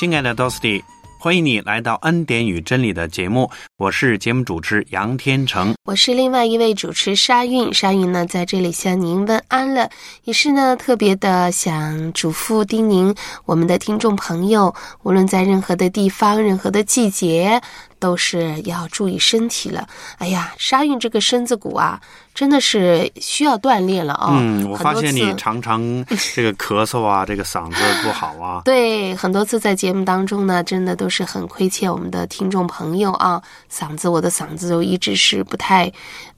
亲爱的 Dosty，欢迎你来到《恩典与真理》的节目，我是节目主持杨天成，我是另外一位主持沙韵。沙韵呢，在这里向您问安了，也是呢特别的想嘱咐叮咛我们的听众朋友，无论在任何的地方、任何的季节。都是要注意身体了。哎呀，沙韵这个身子骨啊，真的是需要锻炼了啊。嗯，我发现你常常这个咳嗽啊，这个嗓子不好啊。对，很多次在节目当中呢，真的都是很亏欠我们的听众朋友啊。嗓子，我的嗓子就一直是不太，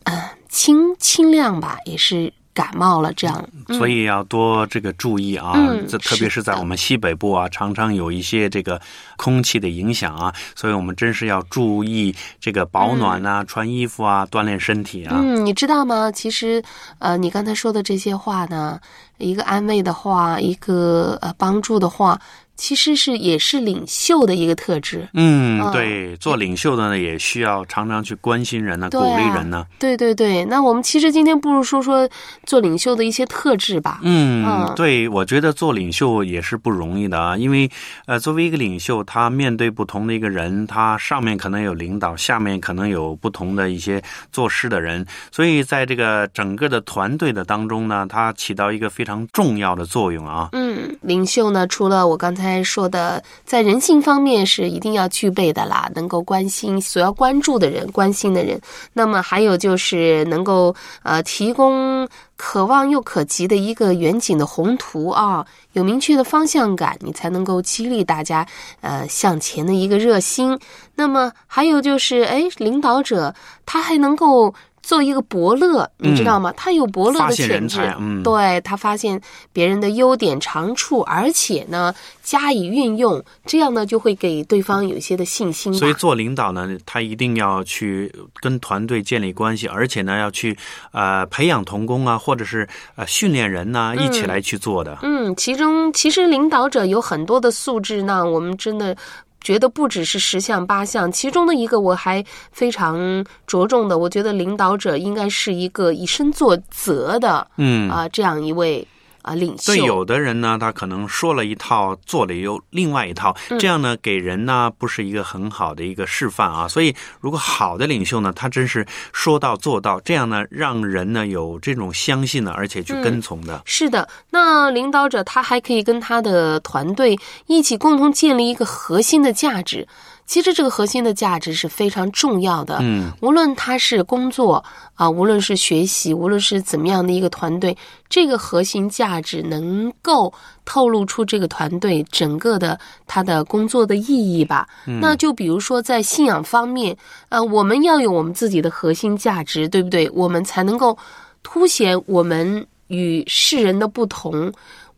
嗯，清清亮吧，也是。感冒了，这样，所以要多这个注意啊。这特别是在我们西北部啊，常常有一些这个空气的影响啊，所以我们真是要注意这个保暖啊，穿衣服啊，锻炼身体啊。嗯，你知道吗？其实，呃，你刚才说的这些话呢，一个安慰的话，一个呃帮助的话。其实是也是领袖的一个特质。嗯，对，做领袖的呢，也需要常常去关心人呢，鼓励人呢。对对对，那我们其实今天不如说说做领袖的一些特质吧。嗯，对，我觉得做领袖也是不容易的啊，因为呃，作为一个领袖，他面对不同的一个人，他上面可能有领导，下面可能有不同的一些做事的人，所以在这个整个的团队的当中呢，他起到一个非常重要的作用啊。嗯，领袖呢，除了我刚才。才说的，在人性方面是一定要具备的啦，能够关心所要关注的人、关心的人。那么还有就是能够呃提供可望又可及的一个远景的宏图啊，有明确的方向感，你才能够激励大家呃向前的一个热心。那么还有就是，哎，领导者他还能够。做一个伯乐，你知道吗？他有伯乐的潜质，嗯对他发现别人的优点长处，而且呢加以运用，这样呢就会给对方有一些的信心。所以做领导呢，他一定要去跟团队建立关系，而且呢要去呃培养童工啊，或者是呃训练人呐，一起来去做的。嗯，其中其实领导者有很多的素质呢，我们真的。觉得不只是十项八项，其中的一个我还非常着重的，我觉得领导者应该是一个以身作则的，嗯啊，这样一位。啊，领袖。对，有的人呢，他可能说了一套，做了又另外一套，这样呢，给人呢不是一个很好的一个示范啊。所以，如果好的领袖呢，他真是说到做到，这样呢，让人呢有这种相信呢，而且去跟从的。是的，那领导者他还可以跟他的团队一起共同建立一个核心的价值。其实这个核心的价值是非常重要的。嗯，无论他是工作啊，无论是学习，无论是怎么样的一个团队，这个核心价值能够透露出这个团队整个的他的工作的意义吧。那就比如说在信仰方面，呃，我们要有我们自己的核心价值，对不对？我们才能够凸显我们与世人的不同。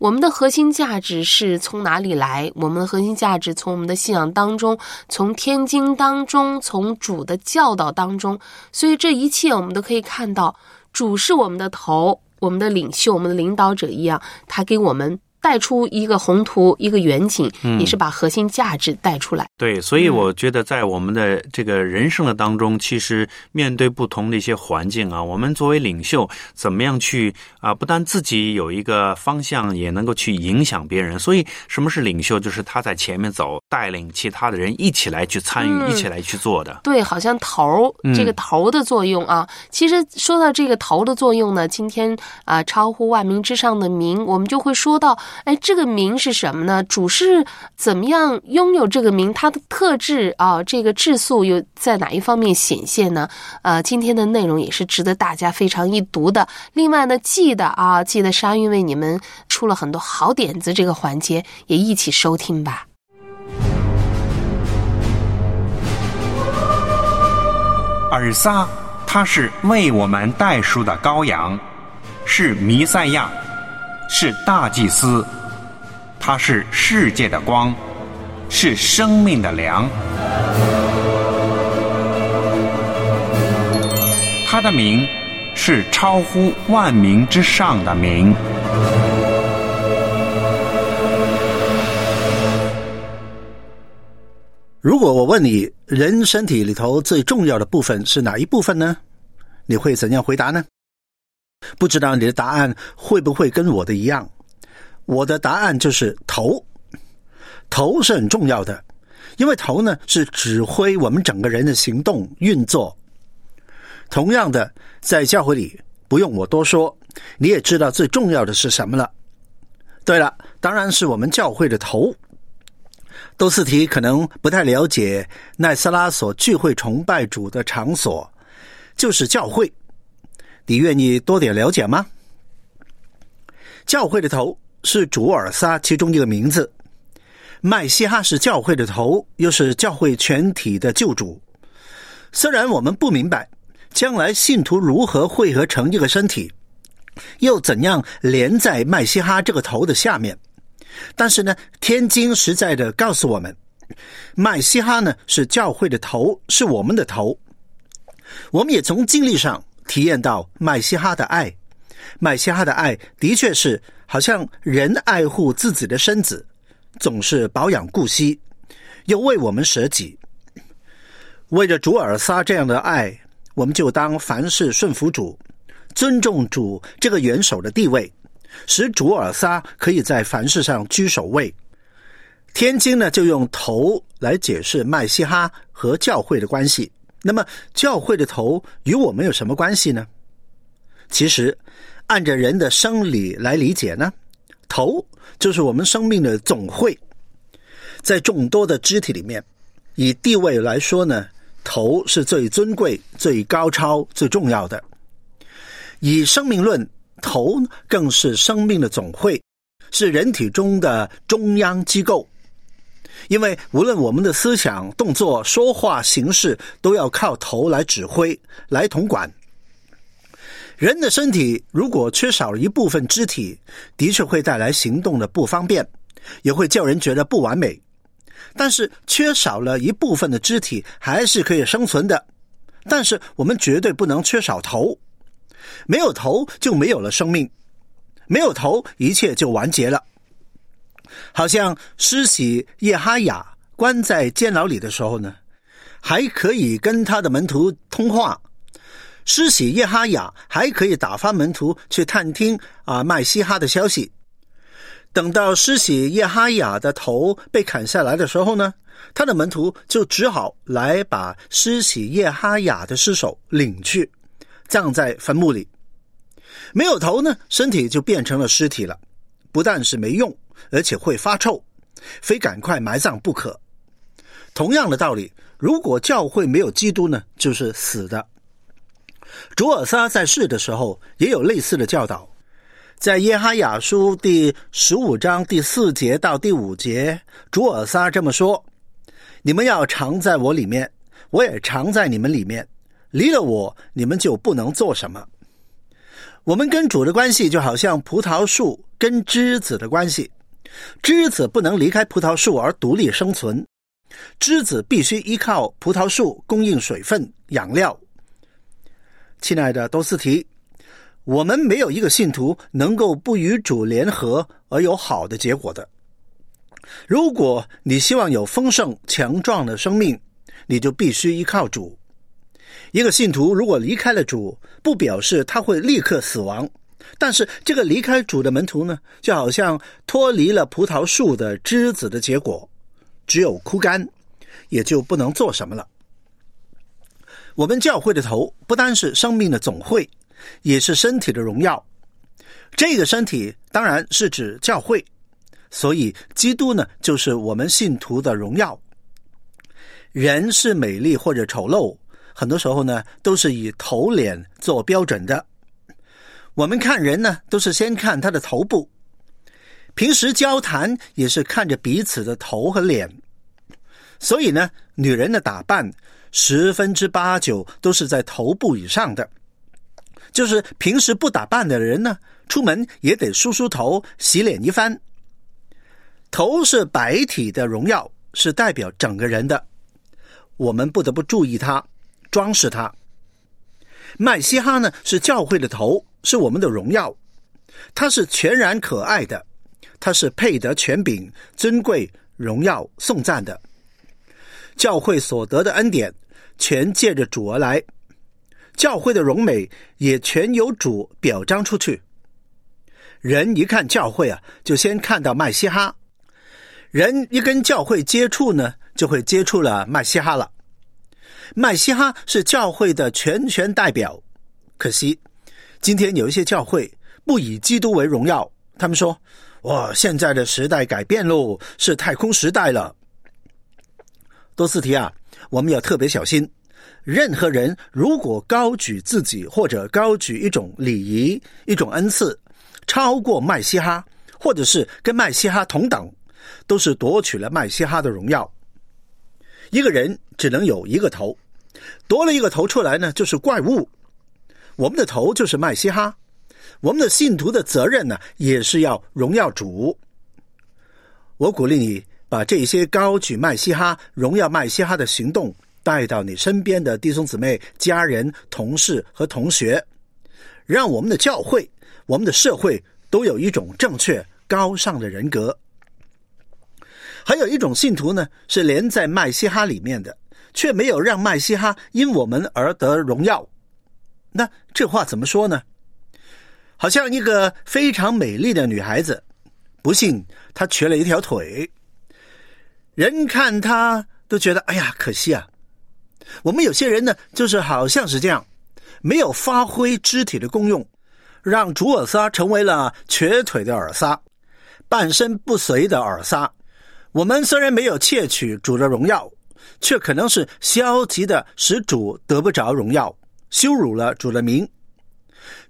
我们的核心价值是从哪里来？我们的核心价值从我们的信仰当中，从天经当中，从主的教导当中。所以这一切我们都可以看到，主是我们的头，我们的领袖，我们的领导者一样，他给我们。带出一个宏图，一个远景，也是把核心价值带出来。对，所以我觉得在我们的这个人生的当中，其实面对不同的一些环境啊，我们作为领袖，怎么样去啊？不但自己有一个方向，也能够去影响别人。所以，什么是领袖？就是他在前面走，带领其他的人一起来去参与，一起来去做的。对，好像头这个头的作用啊。其实说到这个头的作用呢，今天啊，超乎万民之上的民，我们就会说到。哎，这个名是什么呢？主是怎么样拥有这个名？它的特质啊，这个质素又在哪一方面显现呢？呃，今天的内容也是值得大家非常一读的。另外呢，记得啊，记得沙韵为你们出了很多好点子，这个环节也一起收听吧。尔撒，他是为我们代赎的羔羊。是弥赛亚，是大祭司，他是世界的光，是生命的粮。他的名是超乎万名之上的名。如果我问你，人身体里头最重要的部分是哪一部分呢？你会怎样回答呢？不知道你的答案会不会跟我的一样？我的答案就是头。头是很重要的，因为头呢是指挥我们整个人的行动运作。同样的，在教会里，不用我多说，你也知道最重要的是什么了。对了，当然是我们教会的头。多斯提可能不太了解奈斯拉所聚会崇拜主的场所，就是教会。你愿意多点了解吗？教会的头是主尔撒其中一个名字，麦西哈是教会的头，又是教会全体的救主。虽然我们不明白将来信徒如何汇合成一个身体，又怎样连在麦西哈这个头的下面。但是呢，天经实在的告诉我们，麦西哈呢是教会的头，是我们的头。我们也从经历上体验到麦西哈的爱。麦西哈的爱的确是好像人爱护自己的身子，总是保养顾惜，又为我们舍己。为着主尔撒这样的爱，我们就当凡事顺服主，尊重主这个元首的地位。使主尔撒可以在凡事上居首位。天经呢，就用头来解释麦西哈和教会的关系。那么，教会的头与我们有什么关系呢？其实，按着人的生理来理解呢，头就是我们生命的总会。在众多的肢体里面，以地位来说呢，头是最尊贵、最高超、最重要的。以生命论。头更是生命的总会，是人体中的中央机构。因为无论我们的思想、动作、说话、行事，都要靠头来指挥、来统管。人的身体如果缺少了一部分肢体，的确会带来行动的不方便，也会叫人觉得不完美。但是缺少了一部分的肢体，还是可以生存的。但是我们绝对不能缺少头。没有头就没有了生命，没有头一切就完结了。好像施洗叶哈雅关在监牢里的时候呢，还可以跟他的门徒通话；施洗叶哈雅还可以打发门徒去探听啊麦西哈的消息。等到施洗叶哈雅的头被砍下来的时候呢，他的门徒就只好来把施洗叶哈雅的尸首领去。葬在坟墓里，没有头呢，身体就变成了尸体了。不但是没用，而且会发臭，非赶快埋葬不可。同样的道理，如果教会没有基督呢，就是死的。主尔撒在世的时候也有类似的教导，在耶哈雅书第十五章第四节到第五节，主尔撒这么说：“你们要常在我里面，我也常在你们里面。”离了我，你们就不能做什么。我们跟主的关系就好像葡萄树跟枝子的关系，枝子不能离开葡萄树而独立生存，枝子必须依靠葡萄树供应水分、养料。亲爱的多斯提，我们没有一个信徒能够不与主联合而有好的结果的。如果你希望有丰盛强壮的生命，你就必须依靠主。一个信徒如果离开了主，不表示他会立刻死亡，但是这个离开主的门徒呢，就好像脱离了葡萄树的枝子的结果，只有枯干，也就不能做什么了。我们教会的头不单是生命的总会，也是身体的荣耀。这个身体当然是指教会，所以基督呢，就是我们信徒的荣耀。人是美丽或者丑陋。很多时候呢，都是以头脸做标准的。我们看人呢，都是先看他的头部。平时交谈也是看着彼此的头和脸。所以呢，女人的打扮十分之八九都是在头部以上的。就是平时不打扮的人呢，出门也得梳梳头、洗脸一番。头是白体的荣耀，是代表整个人的，我们不得不注意它，装饰它。麦西哈呢是教会的头，是我们的荣耀，它是全然可爱的，它是配得权柄、尊贵、荣耀、颂赞的。教会所得的恩典，全借着主而来。教会的荣美也全由主表彰出去。人一看教会啊，就先看到麦西哈；人一跟教会接触呢，就会接触了麦西哈了。麦西哈是教会的全权代表。可惜，今天有一些教会不以基督为荣耀，他们说：“哇，现在的时代改变喽，是太空时代了。”多斯提啊，我们要特别小心。任何人如果高举自己或者高举一种礼仪、一种恩赐，超过麦西哈，或者是跟麦西哈同等，都是夺取了麦西哈的荣耀。一个人只能有一个头，夺了一个头出来呢，就是怪物。我们的头就是麦西哈，我们的信徒的责任呢，也是要荣耀主。我鼓励你。把这些高举麦西哈、荣耀麦西哈的行动带到你身边的弟兄姊妹、家人、同事和同学，让我们的教会、我们的社会都有一种正确高尚的人格。还有一种信徒呢，是连在麦西哈里面的，却没有让麦西哈因我们而得荣耀。那这话怎么说呢？好像一个非常美丽的女孩子，不幸她瘸了一条腿。人看她都觉得哎呀可惜啊！我们有些人呢，就是好像是这样，没有发挥肢体的功用，让主耳撒成为了瘸腿的耳撒，半身不遂的耳撒。我们虽然没有窃取主的荣耀，却可能是消极的使主得不着荣耀，羞辱了主的名。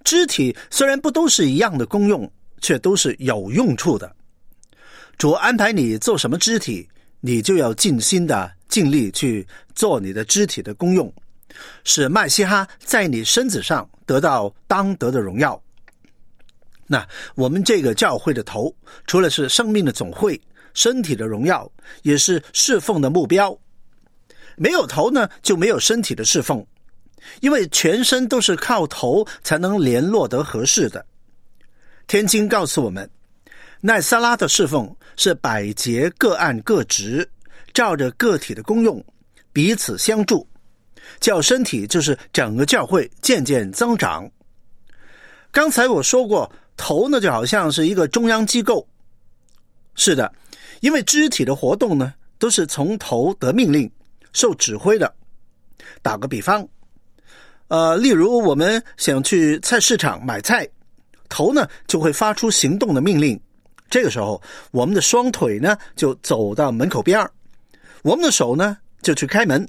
肢体虽然不都是一样的功用，却都是有用处的。主安排你做什么肢体？你就要尽心的尽力去做你的肢体的功用，使麦西哈在你身子上得到当得的荣耀。那我们这个教会的头，除了是生命的总会、身体的荣耀，也是侍奉的目标。没有头呢，就没有身体的侍奉，因为全身都是靠头才能联络得合适的。天经告诉我们。奈萨拉的侍奉是百节各按各职，照着个体的功用彼此相助，叫身体就是整个教会渐渐增长。刚才我说过，头呢就好像是一个中央机构，是的，因为肢体的活动呢都是从头得命令、受指挥的。打个比方，呃，例如我们想去菜市场买菜，头呢就会发出行动的命令。这个时候，我们的双腿呢就走到门口边儿，我们的手呢就去开门，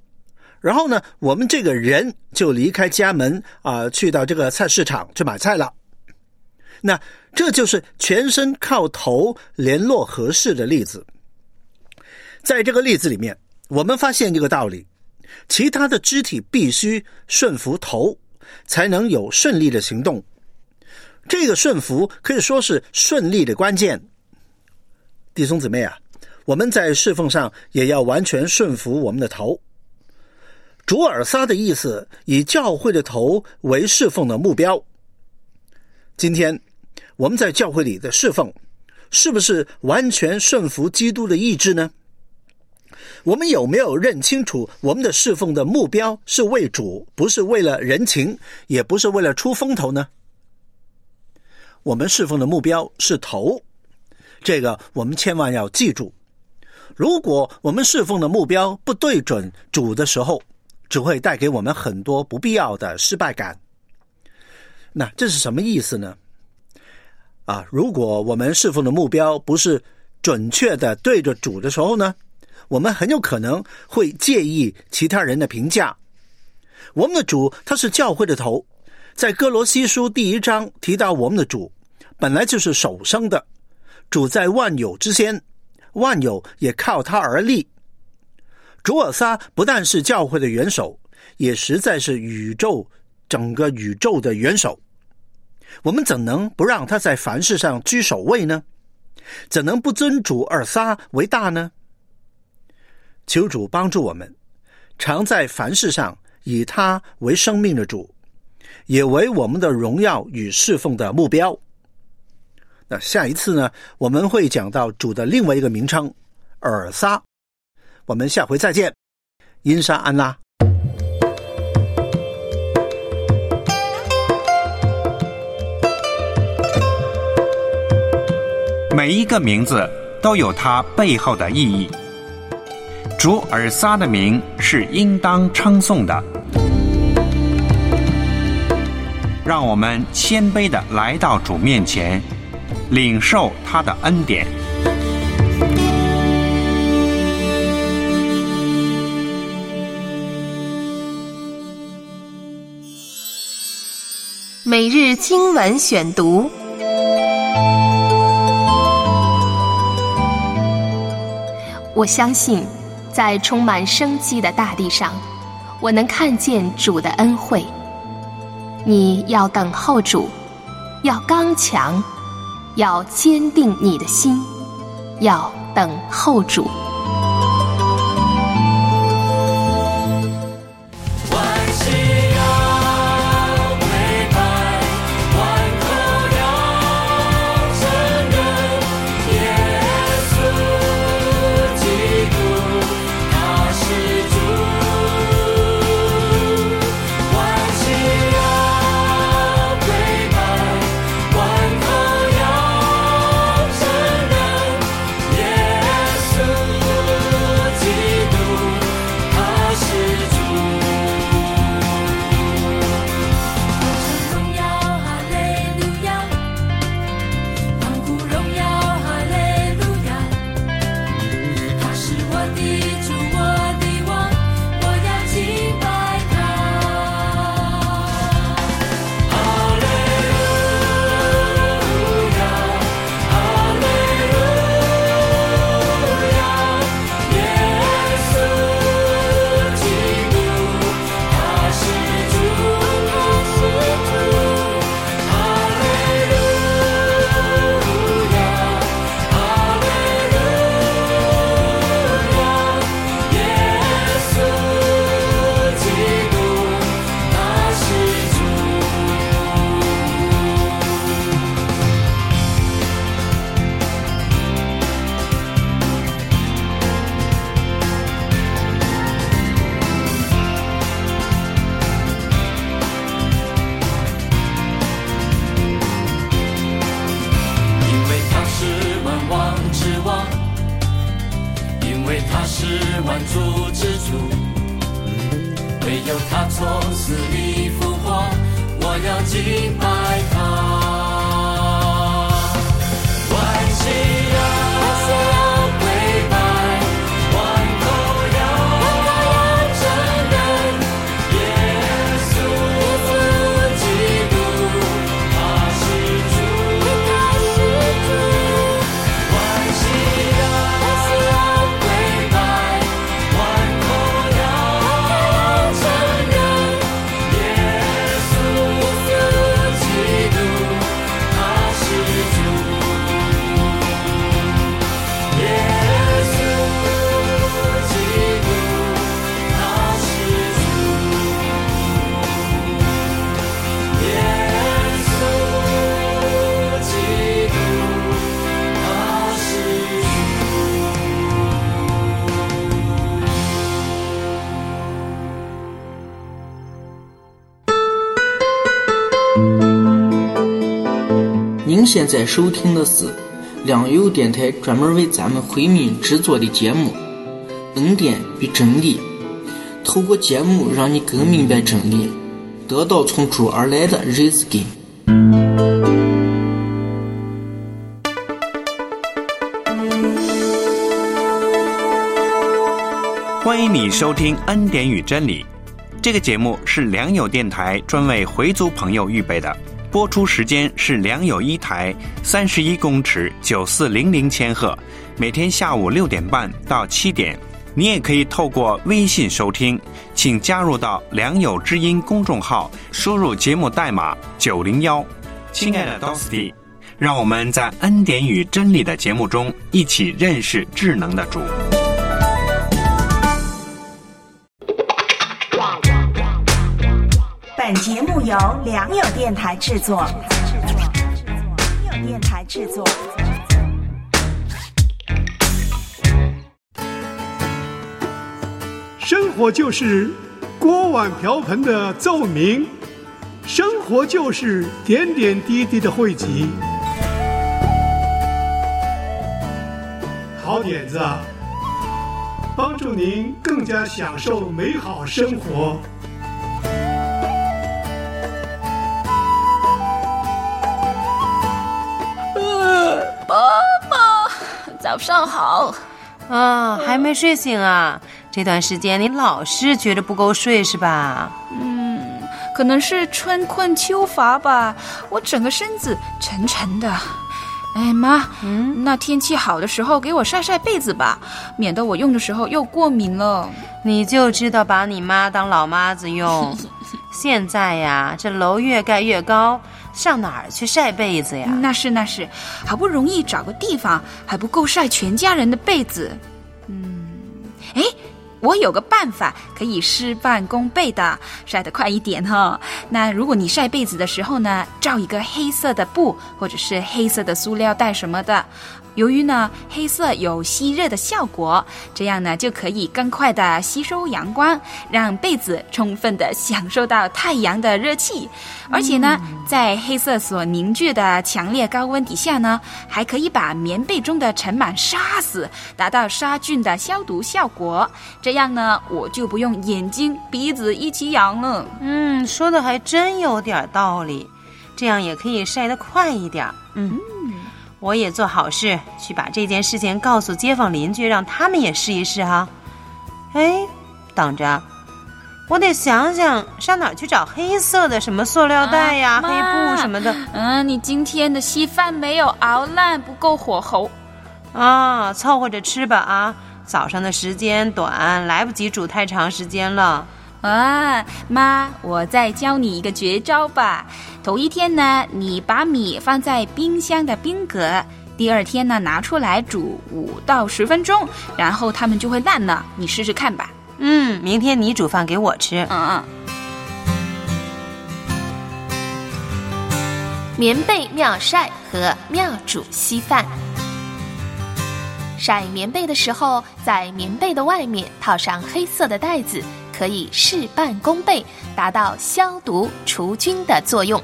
然后呢，我们这个人就离开家门啊，去到这个菜市场去买菜了。那这就是全身靠头联络合适的例子。在这个例子里面，我们发现一个道理：其他的肢体必须顺服头，才能有顺利的行动。这个顺服可以说是顺利的关键。弟兄姊妹啊，我们在侍奉上也要完全顺服我们的头。主尔撒的意思，以教会的头为侍奉的目标。今天我们在教会里的侍奉，是不是完全顺服基督的意志呢？我们有没有认清楚我们的侍奉的目标是为主，不是为了人情，也不是为了出风头呢？我们侍奉的目标是头，这个我们千万要记住。如果我们侍奉的目标不对准主的时候，只会带给我们很多不必要的失败感。那这是什么意思呢？啊，如果我们侍奉的目标不是准确的对着主的时候呢，我们很有可能会介意其他人的评价。我们的主他是教会的头，在哥罗西书第一章提到我们的主。本来就是首生的，主在万有之先，万有也靠他而立。主尔撒不但是教会的元首，也实在是宇宙整个宇宙的元首。我们怎能不让他在凡事上居首位呢？怎能不尊主尔撒为大呢？求主帮助我们，常在凡事上以他为生命的主，也为我们的荣耀与侍奉的目标。那下一次呢，我们会讲到主的另外一个名称——尔撒。我们下回再见，因沙安拉。每一个名字都有它背后的意义。主尔撒的名是应当称颂的。让我们谦卑的来到主面前，领受他的恩典。每日经文选读。我相信，在充满生机的大地上，我能看见主的恩惠。你要等候主，要刚强，要坚定你的心，要等候主。您现在收听的是良友电台专门为咱们回民制作的节目《恩典与真理》，透过节目让你更明白真理，得到从主而来的日子根。欢迎你收听《恩典与真理》这个节目，是良友电台专为回族朋友预备的。播出时间是良友一台三十一公尺九四零零千赫，每天下午六点半到七点。你也可以透过微信收听，请加入到良友之音公众号，输入节目代码九零幺。亲爱的 Dosty，让我们在恩典与真理的节目中一起认识智能的主。本节目由良友电台制作。良友电台制作。生活就是锅碗瓢盆的奏鸣，生活就是点点滴滴的汇集。好点子，帮助您更加享受美好生活。早上好。啊，还没睡醒啊？这段时间你老是觉得不够睡是吧？嗯，可能是春困秋乏吧，我整个身子沉沉的。哎妈，嗯，那天气好的时候给我晒晒被子吧，免得我用的时候又过敏了。你就知道把你妈当老妈子用。现在呀，这楼越盖越高，上哪儿去晒被子呀？那是那是，好不容易找个地方，还不够晒全家人的被子。嗯，哎。我有个办法可以事半功倍的晒得快一点哈。那如果你晒被子的时候呢，罩一个黑色的布或者是黑色的塑料袋什么的。由于呢，黑色有吸热的效果，这样呢就可以更快的吸收阳光，让被子充分的享受到太阳的热气。而且呢，在黑色所凝聚的强烈高温底下呢，还可以把棉被中的尘螨杀死，达到杀菌的消毒效果。这样呢，我就不用眼睛、鼻子一起痒了。嗯，说的还真有点道理，这样也可以晒得快一点。嗯。我也做好事，去把这件事情告诉街坊邻居，让他们也试一试哈。哎，等着，我得想想上哪儿去找黑色的什么塑料袋呀、黑布什么的。嗯，你今天的稀饭没有熬烂，不够火候。啊，凑合着吃吧啊！早上的时间短，来不及煮太长时间了。啊，妈，我再教你一个绝招吧。头一天呢，你把米放在冰箱的冰格，第二天呢拿出来煮五到十分钟，然后它们就会烂了。你试试看吧。嗯，明天你煮饭给我吃。嗯嗯。棉被妙晒和妙煮稀饭。晒棉被的时候，在棉被的外面套上黑色的袋子。可以事半功倍，达到消毒除菌的作用。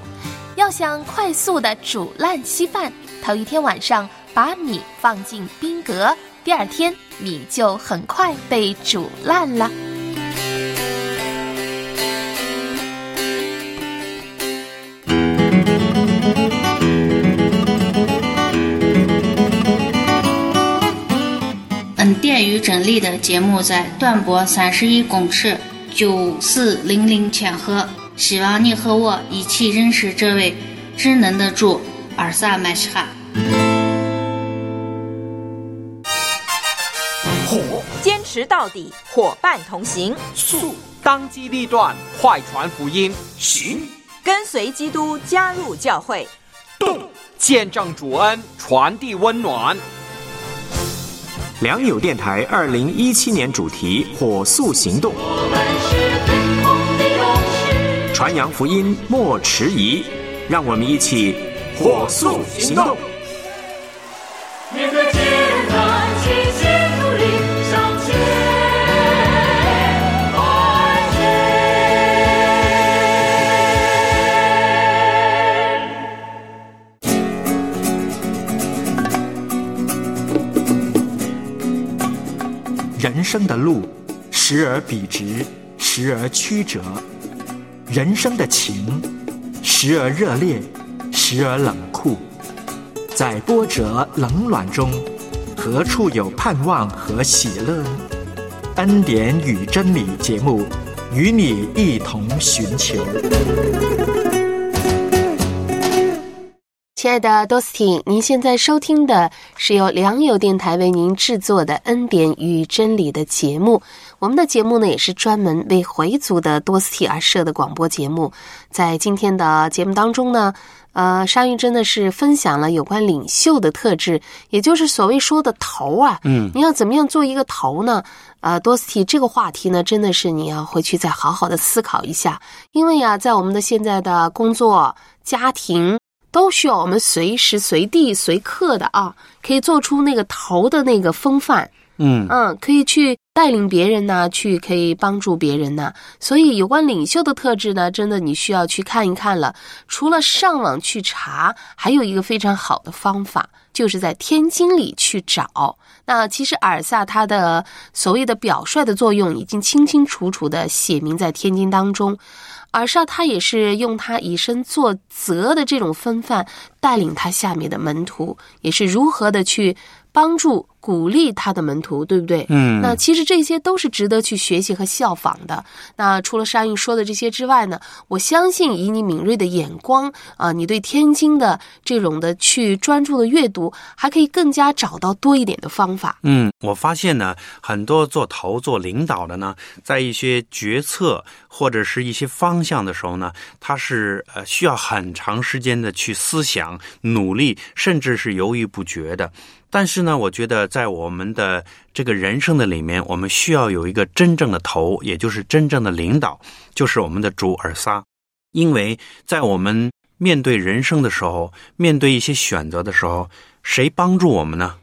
要想快速的煮烂稀饭，头一天晚上把米放进冰格，第二天米就很快被煮烂了。与真理的节目在短波三十一公尺九四零零千赫，希望你和我一起认识这位智能的主尔萨麦西哈。火，坚持到底，伙伴同行；速，当机立断，快传福音；行，跟随基督，加入教会；动，见证主恩，传递温暖。良友电台二零一七年主题“火速行动”，传扬福音莫迟疑，让我们一起火速行动。人生的路，时而笔直，时而曲折；人生的情，时而热烈，时而冷酷。在波折冷暖中，何处有盼望和喜乐？恩典与真理节目，与你一同寻求。亲爱的多斯汀，您现在收听的是由良友电台为您制作的《恩典与真理》的节目。我们的节目呢，也是专门为回族的多斯蒂而设的广播节目。在今天的节目当中呢，呃，沙玉真的是分享了有关领袖的特质，也就是所谓说的头啊。嗯，你要怎么样做一个头呢？呃，多斯蒂这个话题呢，真的是你要回去再好好的思考一下，因为呀，在我们的现在的工作、家庭。都需要我们随时随地随刻的啊，可以做出那个头的那个风范，嗯，可以去带领别人呢，去可以帮助别人呢。所以有关领袖的特质呢，真的你需要去看一看了。除了上网去查，还有一个非常好的方法，就是在天经里去找。那其实尔萨他的所谓的表率的作用，已经清清楚楚的写明在天经当中。尔萨他也是用他以身作则的这种风范，带领他下面的门徒，也是如何的去帮助、鼓励他的门徒，对不对？嗯，那其实这些都是值得去学习和效仿的。那除了沙运说的这些之外呢，我相信以你敏锐的眼光啊，你对天津的这种的去专注的阅读，还可以更加找到多一点的方法。嗯，我发现呢，很多做头、做领导的呢，在一些决策或者是一些方向的时候呢，他是呃需要很长时间的去思想、努力，甚至是犹豫不决的。但是呢，我觉得在我们的这个人生的里面，我们需要有一个真正的头，也就是真正的领导，就是我们的主尔撒。因为在我们面对人生的时候，面对一些选择的时候，谁帮助我们呢？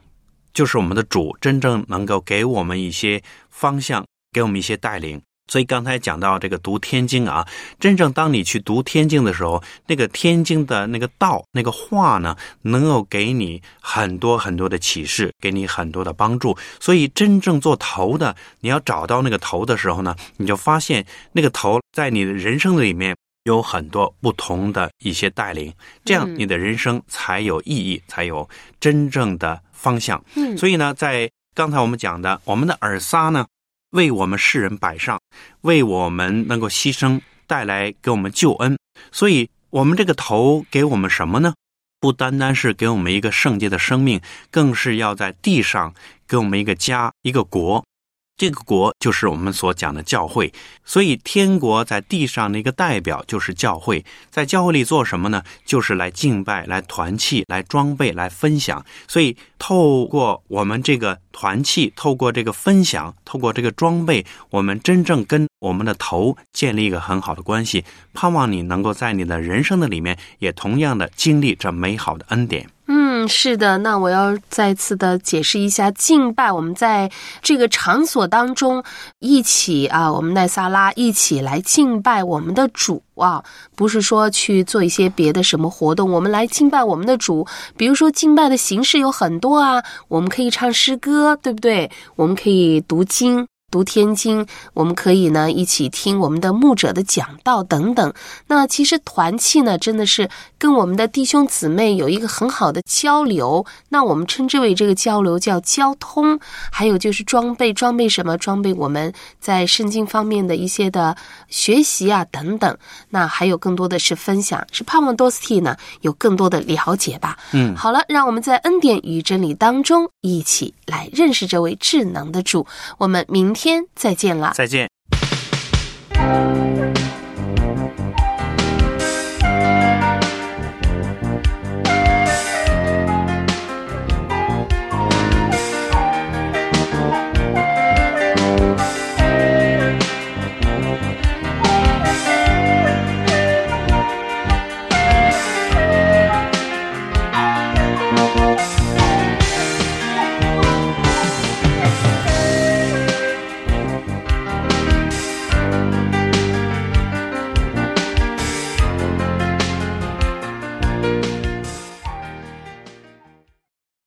就是我们的主，真正能够给我们一些方向，给我们一些带领。所以刚才讲到这个读天经啊，真正当你去读天经的时候，那个天经的那个道、那个话呢，能够给你很多很多的启示，给你很多的帮助。所以真正做头的，你要找到那个头的时候呢，你就发现那个头在你的人生的里面有很多不同的一些带领，这样你的人生才有意义，才有真正的方向。嗯所以呢，在刚才我们讲的，我们的耳撒呢，为我们世人摆上，为我们能够牺牲，带来给我们救恩。所以，我们这个头给我们什么呢？不单单是给我们一个圣洁的生命，更是要在地上给我们一个家、一个国。这个国就是我们所讲的教会，所以天国在地上的一个代表就是教会。在教会里做什么呢？就是来敬拜、来团契、来装备、来分享。所以，透过我们这个团契，透过这个分享，透过这个装备，我们真正跟我们的头建立一个很好的关系。盼望你能够在你的人生的里面，也同样的经历这美好的恩典。嗯，嗯是的，那我要再次的解释一下敬拜。我们在这个场所当中一起啊，我们奈萨拉一起来敬拜我们的主啊，不是说去做一些别的什么活动，我们来敬拜我们的主。比如说敬拜的形式有很多啊，我们可以唱诗歌，对不对？我们可以读经。读天经，我们可以呢一起听我们的牧者的讲道等等。那其实团契呢，真的是跟我们的弟兄姊妹有一个很好的交流。那我们称之为这个交流叫交通。还有就是装备，装备什么？装备我们在圣经方面的一些的学习啊等等。那还有更多的是分享，是盼望多斯蒂呢有更多的了解吧。嗯，好了，让我们在恩典与真理当中一起来认识这位智能的主。我们明天再见了，再见。